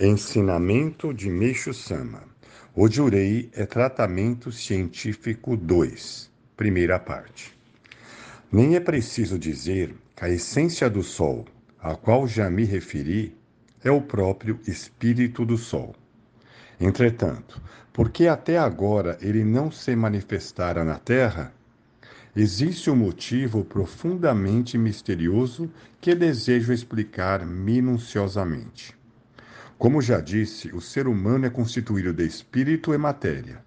Ensinamento de Meixo Sama. O Jurei é Tratamento Científico 2, primeira parte. Nem é preciso dizer que a essência do Sol, a qual já me referi, é o próprio Espírito do Sol. Entretanto, porque até agora ele não se manifestara na Terra, existe um motivo profundamente misterioso que desejo explicar minuciosamente. Como já disse, o ser humano é constituído de espírito e matéria.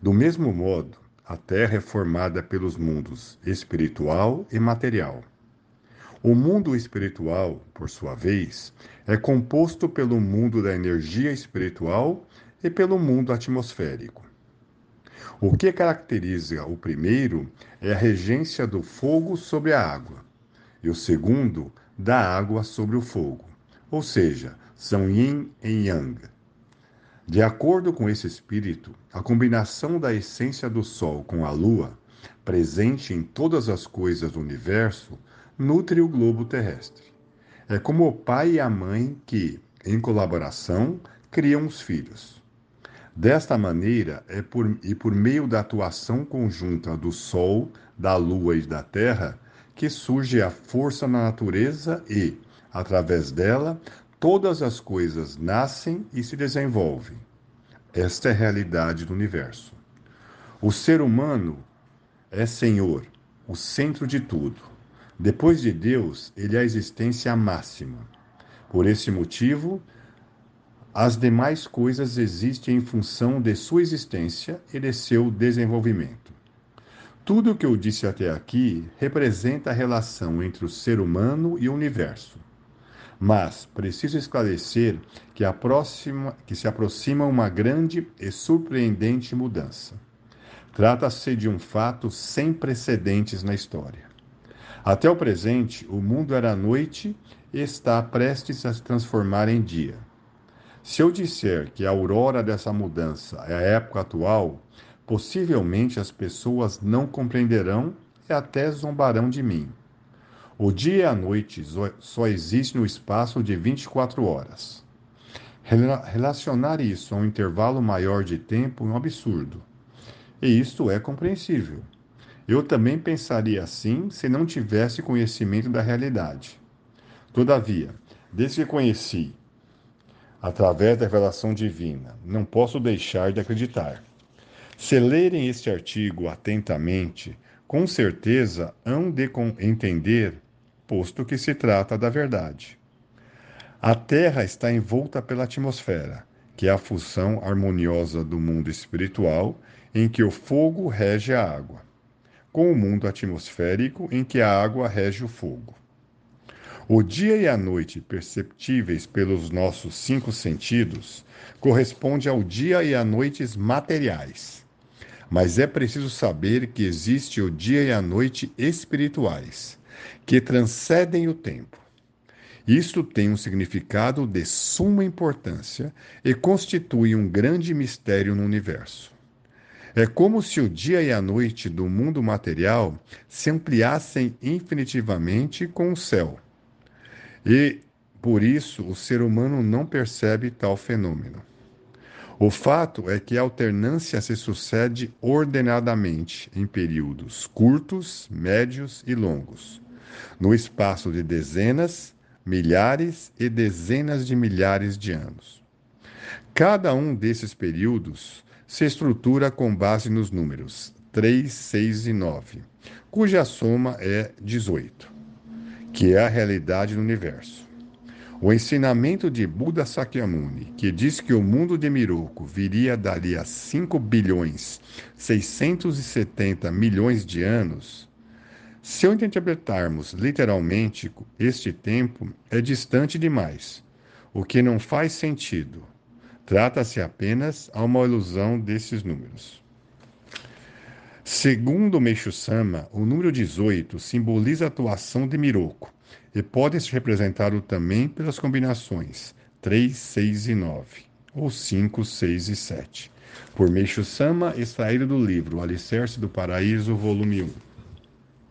Do mesmo modo, a Terra é formada pelos mundos espiritual e material. O mundo espiritual, por sua vez, é composto pelo mundo da energia espiritual e pelo mundo atmosférico. O que caracteriza o primeiro é a regência do fogo sobre a água, e o segundo, da água sobre o fogo, ou seja, são yin e yang. De acordo com esse espírito, a combinação da essência do Sol com a Lua, presente em todas as coisas do universo, nutre o globo terrestre. É como o pai e a mãe que, em colaboração, criam os filhos. Desta maneira, é por, e por meio da atuação conjunta do Sol, da Lua e da Terra, que surge a força na natureza e, através dela, todas as coisas nascem e se desenvolvem. Esta é a realidade do universo. O ser humano é Senhor, o centro de tudo. Depois de Deus, ele é a existência máxima. Por esse motivo, as demais coisas existem em função de sua existência e de seu desenvolvimento. Tudo o que eu disse até aqui representa a relação entre o ser humano e o universo. Mas preciso esclarecer que, próxima, que se aproxima uma grande e surpreendente mudança. Trata-se de um fato sem precedentes na história. Até o presente, o mundo era noite e está prestes a se transformar em dia. Se eu disser que a aurora dessa mudança é a época atual, possivelmente as pessoas não compreenderão e até zombarão de mim. O dia e a noite só existem no espaço de 24 horas. Relacionar isso a um intervalo maior de tempo é um absurdo. E isto é compreensível. Eu também pensaria assim se não tivesse conhecimento da realidade. Todavia, desde que conheci, através da revelação divina, não posso deixar de acreditar. Se lerem este artigo atentamente, com certeza hão de entender posto que se trata da verdade. A Terra está envolta pela atmosfera, que é a função harmoniosa do mundo espiritual, em que o fogo rege a água, com o mundo atmosférico, em que a água rege o fogo. O dia e a noite perceptíveis pelos nossos cinco sentidos corresponde ao dia e a noites materiais. Mas é preciso saber que existe o dia e a noite espirituais, que transcendem o tempo. Isto tem um significado de suma importância e constitui um grande mistério no universo. É como se o dia e a noite do mundo material se ampliassem infinitivamente com o céu. E, por isso, o ser humano não percebe tal fenômeno. O fato é que a alternância se sucede ordenadamente em períodos curtos, médios e longos no espaço de dezenas, milhares e dezenas de milhares de anos. Cada um desses períodos se estrutura com base nos números 3, 6 e 9, cuja soma é 18, que é a realidade do universo. O ensinamento de Buda Sakyamuni, que diz que o mundo de Miroku viria dali a 5 bilhões 670 milhões de anos, se interpretarmos literalmente, este tempo é distante demais, o que não faz sentido. Trata-se apenas a uma ilusão desses números. Segundo Meixo Sama, o número 18 simboliza a atuação de Miroku e pode ser representado também pelas combinações 3, 6 e 9, ou 5, 6 e 7. Por Meixo Sama, extraído do livro O Alicerce do Paraíso, volume 1.